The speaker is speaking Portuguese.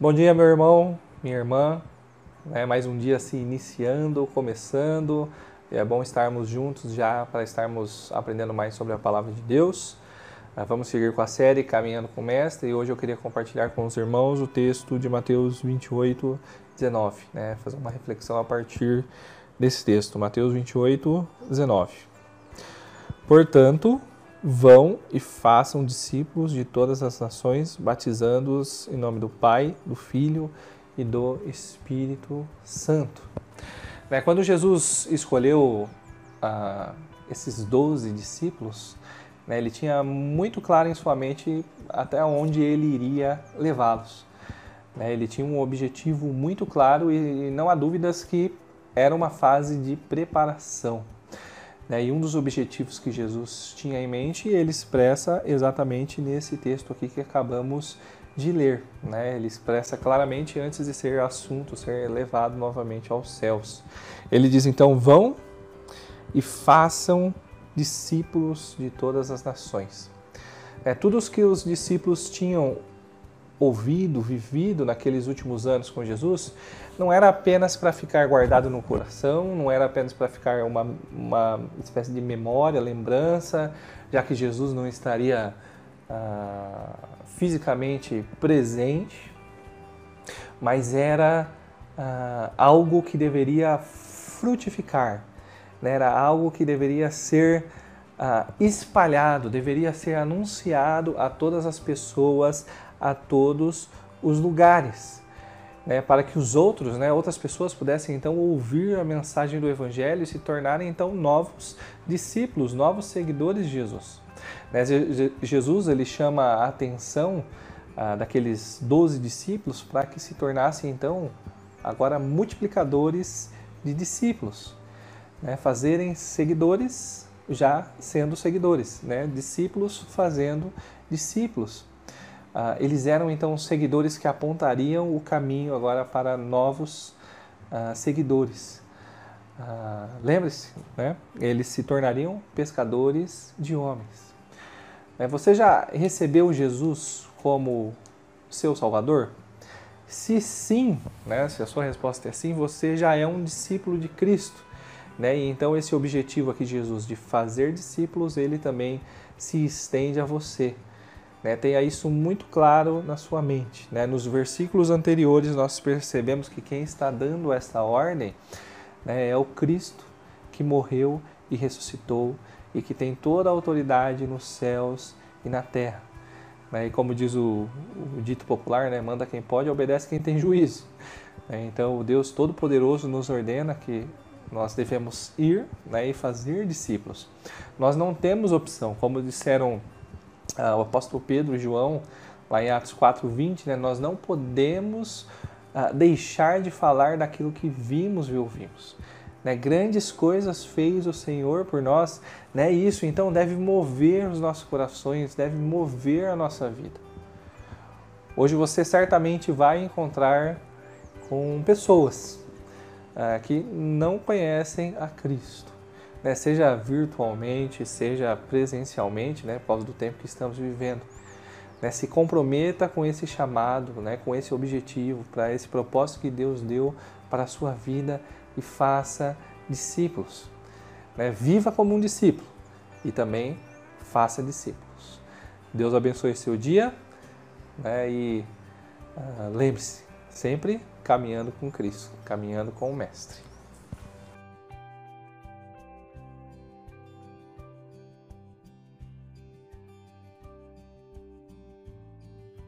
Bom dia, meu irmão, minha irmã. É mais um dia se iniciando, começando. É bom estarmos juntos já para estarmos aprendendo mais sobre a palavra de Deus. É, vamos seguir com a série Caminhando com o Mestre e hoje eu queria compartilhar com os irmãos o texto de Mateus 28, 19. Né? Fazer uma reflexão a partir desse texto, Mateus 28, 19. Portanto, Vão e façam discípulos de todas as nações, batizando-os em nome do Pai, do Filho e do Espírito Santo. Né, quando Jesus escolheu ah, esses doze discípulos, né, ele tinha muito claro em sua mente até onde ele iria levá-los. Né, ele tinha um objetivo muito claro e não há dúvidas que era uma fase de preparação. Né? E um dos objetivos que Jesus tinha em mente, ele expressa exatamente nesse texto aqui que acabamos de ler. Né? Ele expressa claramente antes de ser assunto, ser levado novamente aos céus. Ele diz então: vão e façam discípulos de todas as nações. É, tudo o que os discípulos tinham ouvido, vivido naqueles últimos anos com Jesus, não era apenas para ficar guardado no coração, não era apenas para ficar uma, uma espécie de memória, lembrança, já que Jesus não estaria ah, fisicamente presente, mas era ah, algo que deveria frutificar, né? era algo que deveria ser ah, espalhado, deveria ser anunciado a todas as pessoas, a todos os lugares. Né, para que os outros, né, outras pessoas pudessem então ouvir a mensagem do Evangelho e se tornarem então novos discípulos, novos seguidores de Jesus. Né, Jesus ele chama a atenção ah, daqueles doze discípulos para que se tornassem então agora multiplicadores de discípulos, né, fazerem seguidores já sendo seguidores, né, discípulos fazendo discípulos. Ah, eles eram então seguidores que apontariam o caminho agora para novos ah, seguidores. Ah, lembre-se, né? eles se tornariam pescadores de homens. É, você já recebeu Jesus como seu Salvador? Se sim, né, se a sua resposta é sim, você já é um discípulo de Cristo. Né? E então esse objetivo aqui de Jesus de fazer discípulos, ele também se estende a você. Né? Tenha isso muito claro na sua mente. Né? Nos versículos anteriores, nós percebemos que quem está dando essa ordem né, é o Cristo que morreu e ressuscitou e que tem toda a autoridade nos céus e na terra. Né? E como diz o, o dito popular, né? manda quem pode, obedece quem tem juízo. Né? Então, o Deus Todo-Poderoso nos ordena que nós devemos ir né, e fazer discípulos. Nós não temos opção, como disseram ah, o apóstolo Pedro e João, lá em Atos 4:20, né, nós não podemos ah, deixar de falar daquilo que vimos e ouvimos. Né, grandes coisas fez o Senhor por nós, né, isso então deve mover os nossos corações, deve mover a nossa vida. Hoje você certamente vai encontrar com pessoas ah, que não conhecem a Cristo né, seja virtualmente, seja presencialmente, né, por causa do tempo que estamos vivendo. Né, se comprometa com esse chamado, né, com esse objetivo, para esse propósito que Deus deu para a sua vida e faça discípulos. Né, viva como um discípulo e também faça discípulos. Deus abençoe seu dia né, e uh, lembre-se, sempre caminhando com Cristo, caminhando com o Mestre.